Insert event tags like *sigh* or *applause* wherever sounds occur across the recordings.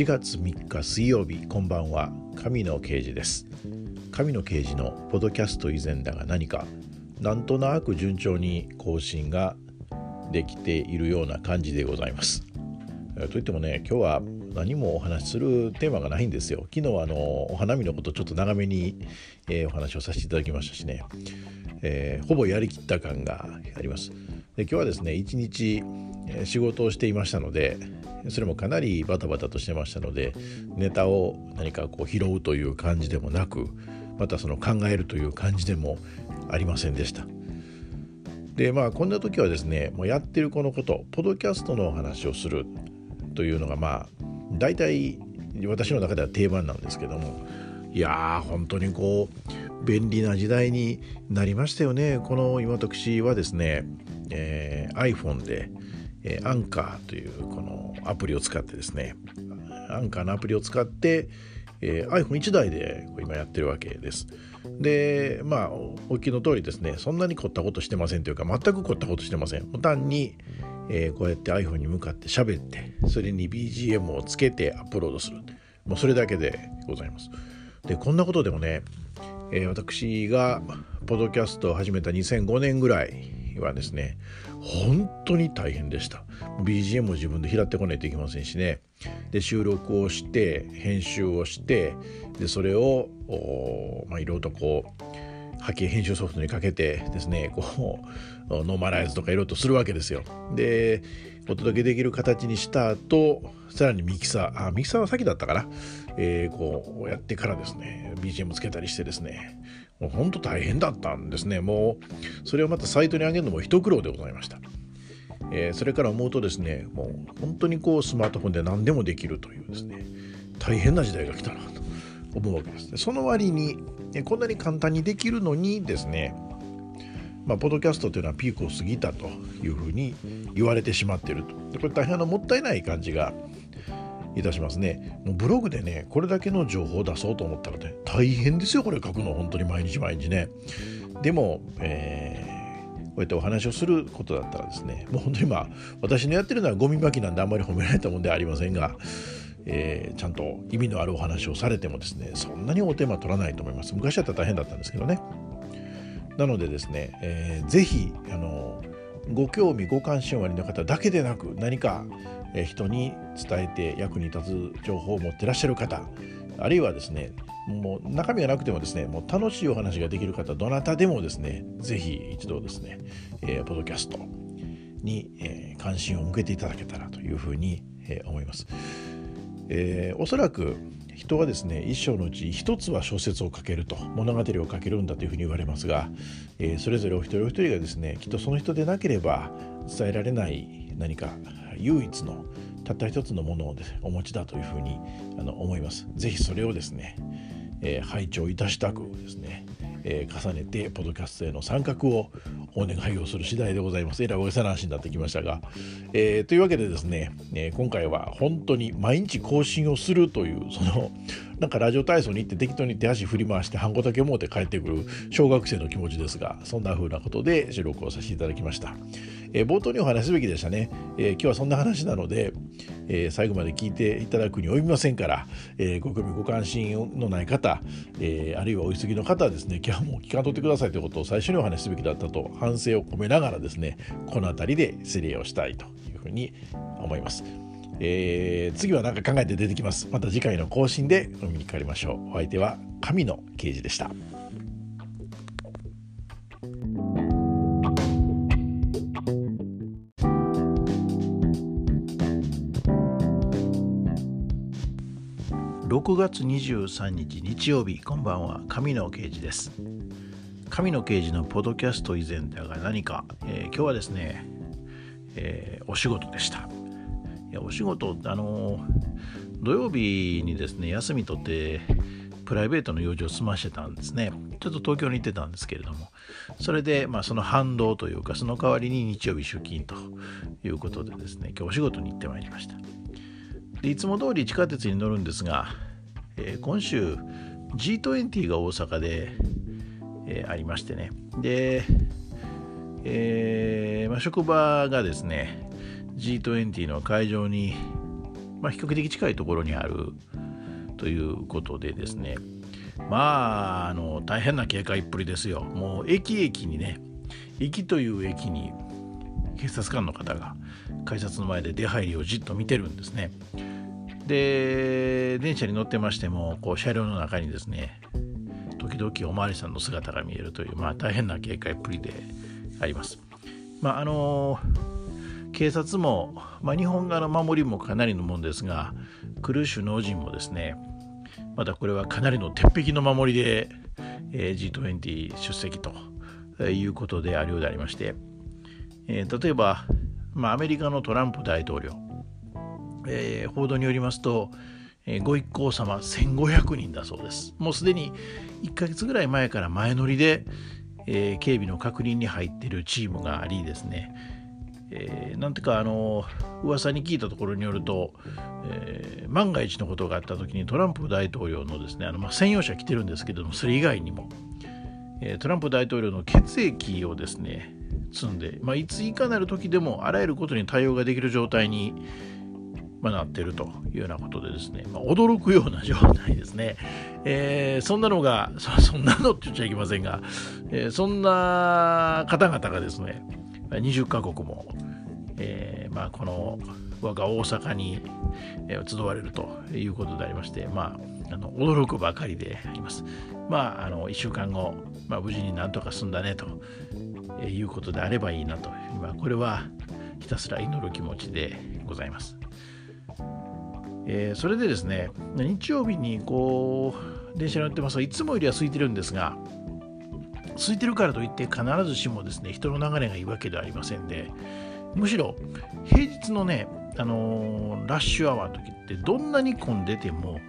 4月3日水曜日こんばんは。神野刑事です。神野刑事のポドキャスト以前だが何かなんとなく順調に更新ができているような感じでございます。といってもね今日は何もお話しするテーマがないんですよ。昨日あのお花見のことちょっと長めに、えー、お話をさせていただきましたしね、えー、ほぼやりきった感があります。で今日はですね一日仕事をしていましたのでそれもかなりバタバタとしてましたのでネタを何かこう拾うという感じでもなくまたその考えるという感じでもありませんでした。でまあこんな時はですねもうやってるこのことポドキャストのお話をするというのがまあ大体私の中では定番なんですけどもいやー本当にこう便利な時代になりましたよね。この今私はですね、えー、iPhone でえー、アンカーというこのアプリを使ってですねアンカーのアプリを使って、えー、iPhone1 台で今やってるわけです。でまあお聞きの通りですねそんなに凝ったことしてませんというか全く凝ったことしてません。単に、えー、こうやって iPhone に向かって喋ってそれに BGM をつけてアップロードするもうそれだけでございます。でこんなことでもね、えー、私がポッドキャストを始めた2005年ぐらいはですね本当に大変でした。BGM も自分で拾ってこないといけませんしね。で収録をして編集をしてでそれをまあいろいろとこう波形編集ソフトにかけてですねこう *laughs* ノーマライズとかいろいろとするわけですよ。でお届けできる形にした後さらにミキサー。あミキサーは先だったかな、えー、こうやってからですね BGM つけたりしてですねもう本当大変だったんですね。もう、それをまたサイトに上げるのも一苦労でございました。えー、それから思うとですね、もう本当にこうスマートフォンで何でもできるというですね、大変な時代が来たなと思うわけです。その割に、こんなに簡単にできるのにですね、まあ、ポッドキャストというのはピークを過ぎたというふうに言われてしまっていると。これ大変のもったいない感じがいたしますね。もうブログでね、これだけの情報を出そうと思ったらね、大変ですよ、これ書くの、本当に毎日毎日ね。でも、えー、こうやってお話をすることだったらですね、もう本当にまあ、私のやってるのはゴミ巻きなんであんまり褒められたもんではありませんが、えー、ちゃんと意味のあるお話をされてもですね、そんなにお手間取らないと思います。昔だったら大変だったんですけどね。なのでですね、えー、ぜひ、あの、ご興味ご関心おありの方だけでなく何か人に伝えて役に立つ情報を持ってらっしゃる方あるいはですねもう中身がなくてもですねもう楽しいお話ができる方どなたでもですねぜひ一度ですね、えー、ポッドキャストに、えー、関心を向けていただけたらというふうに、えー、思います、えー、おそらく人はですね一生のうち一つは小説を書けると物語を書けるんだというふうに言われますが、えー、それぞれお一人お一人がですねきっとその人でなければ伝えられない何か唯一のたった一つのものを、ね、お持ちだというふうにあの思います。ぜひそれをですね、えー、拝聴いたしたくですね、えー、重ねてポッドキャストへの参画をお願いをする次第でございます。えらい大げさな話になってきましたが、えー、というわけでですね、え今回は本当に毎日更新をするというそのなんかラジオ体操に行って適当に手足振り回してハンコだけ持って帰ってくる小学生の気持ちですがそんな風なことで収録をさせていただきました。えー、冒頭にお話すべきでしたね、えー、今日はそんな話なので、えー、最後まで聞いていただくに及びませんから、えご興味ご関心のない方、えあるいはお急ぎの方はですね今日はもう聞かんとってくださいということを最初にお話すべきだったと反省を込めながらですねこの辺りで失礼をしたいというふうに思います。えー、次は何か考えて出てきます。また次回の更新でお見にかかりましょう。お相手は神野刑事でした。6月23日日曜日こんばんは神野刑事です神野刑事のポッドキャスト以前だが何か、えー、今日はですね、えー、お仕事でした。いやお仕事あの土曜日にですね休み取ってプライベートの用事を済ましてたんですね。ちょっと東京に行ってたんですけれども。それで、まあ、その反動というかその代わりに日曜日出勤ということでですね今日お仕事に行ってまいりました。でいつも通り地下鉄に乗るんですが、えー、今週 G20 が大阪で、えー、ありましてね。で、えーまあ、職場がですね G20 の会場にまあ、比較的近いところにあるということでですね。まああの大変な警戒っぷりですよ。もう駅駅にね駅という駅に警察官の方が改札の前で出入りをじっと見てるんですね。で電車に乗ってましてもこう車両の中にですね時々お巡りさんの姿が見えるという、まあ、大変な警戒っぷりであります。まああの警察も、まあ、日本側の守りもかなりのもんですがクルー首脳陣もですねまたこれはかなりの鉄壁の守りで、えー、G20 出席ということであるようでありまして、えー、例えば、まあ、アメリカのトランプ大統領、えー、報道によりますと、ご一行様1500人だそうです。もうすでに1ヶ月ぐらい前から前乗りで、えー、警備の確認に入っているチームがありですね、えー、なんていうかあの噂に聞いたところによると、えー、万が一のことがあった時にトランプ大統領のですねあの、まあ、専用車来てるんですけどもそれ以外にも、えー、トランプ大統領の血液をですね積んで、まあ、いついかなる時でもあらゆることに対応ができる状態に、まあ、なっているというようなことでですね、まあ、驚くような状態ですね、えー、そんなのがそ *laughs* そんなのって言っちゃいけませんが、えー、そんな方々がですね20カ国も、えーまあ、この我が大阪に、集われるということでありまして、まあ、あの驚くばかりであります。まあ、あの1週間後、まあ、無事になんとか済んだねということであればいいなと、今これはひたすら祈る気持ちでございます。えー、それでですね、日曜日にこう、電車に乗ってますといつもよりは空いてるんですが、空いてるからといって必ずしもですね、人の流れがいいわけではありませんで、むしろ平日のね、あのー、ラッシュアワーの時ってどんなに混んでても、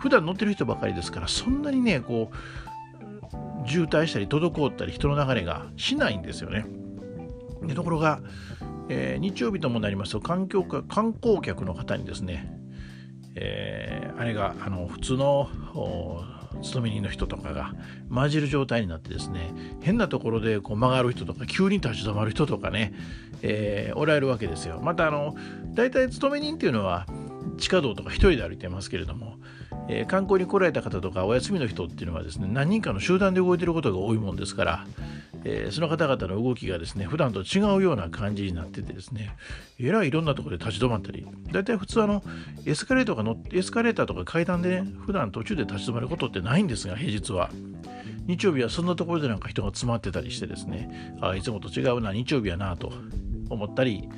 普段乗ってる人ばかりですから、そんなにね、こう、渋滞したり滞ったり人の流れがしないんですよね。でところが、えー、日曜日ともなりますと観光観光客の方にですね、えー、あれがあの普通の勤め人の人とかが混じる状態になってですね変なところでこう曲がる人とか急に立ち止まる人とかね、えー、おられるわけですよ。またあの大体勤め人っていうのは地下道とか一人で歩いてますけれども、えー、観光に来られた方とかお休みの人っていうのはですね何人かの集団で動いてることが多いもんですから、えー、その方々の動きがですね普段と違うような感じになっててですねえらいいろんなところで立ち止まったり大体普通あのエスカレーターが乗ってエスカレーターとか階段でね普段途中で立ち止まることってないんですが平日は。日曜日はそんなところでなんか人が詰まってたりしてですねあいつもと違うな日曜日やなと思ったり、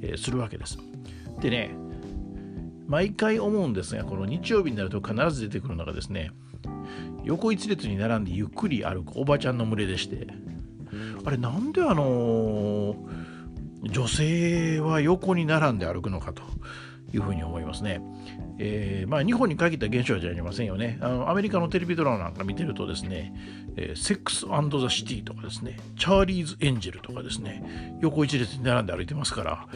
えー、するわけです。でね毎回思うんですがこの日曜日になると必ず出てくるのがですね横一列に並んでゆっくり歩くおばちゃんの群れでしてあれなんであの女性は横に並んで歩くのかというふうに思いますね。えー、まあ、日本に限った現象じゃありませんよね。あのアメリカのテレビドラマなんか見てるとですね、えー、セックスザ・シティとかですね、チャーリーズ・エンジェルとかですね、横一列に並んで歩いてますから、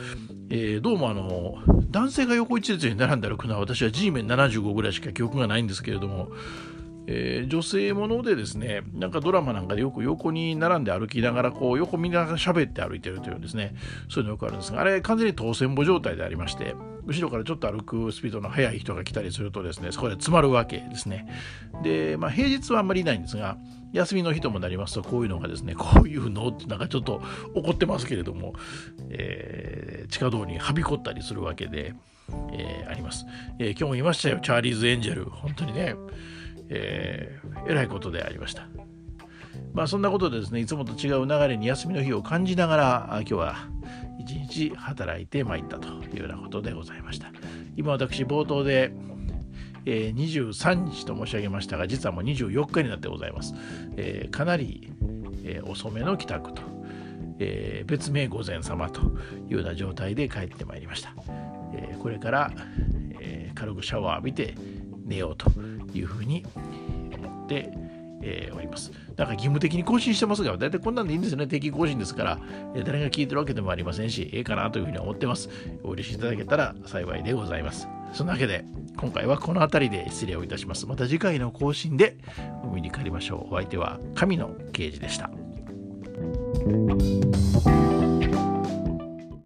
えー、どうもあの、男性が横一列に並んで歩くのは私は G メン75ぐらいしか記憶がないんですけれども、えー、女性ものでですね、なんかドラマなんかでよく横に並んで歩きながら、こう横見ながら喋って歩いてるというですね、そういうのよくあるんですが、あれ完全に当選簿状態でありまして、後ろからちょっと歩くスピードの速い人が来たりするとですね、そこで詰まるわけですね。で、まあ平日はあんまりいないんですが、休みの日ともなりますと、こういうのがですね、こういうのってなんかちょっと怒ってますけれども、えー、地下道にはびこったりするわけで、えー、あります、えー、今日も言いましたよ、チャーリーズ・エンジェル。本当にね、えー、えらいことでありました。まあそんなことでですね、いつもと違う流れに休みの日を感じながら、今日は一日働いてまいったというようなことでございました。今私冒頭で、えー、23日と申し上げましたが、実はもう24日になってございます。えー、かなり、えー、遅めの帰宅と、えー、別名午前様というような状態で帰ってまいりました。えー、これから、えー、軽くシャワー浴びて寝ようというふうに思って、えー、おります。なんか義務的に更新してますが、大体こんなんでいいんですよね。定期更新ですから、えー、誰が聞いてるわけでもありませんし、ええかなというふうに思ってます。お許しいただけたら幸いでございます。そんなわけで、今回はこの辺りで失礼をいたします。また次回の更新でお見にかかりましょう。お相手は神の刑事でした。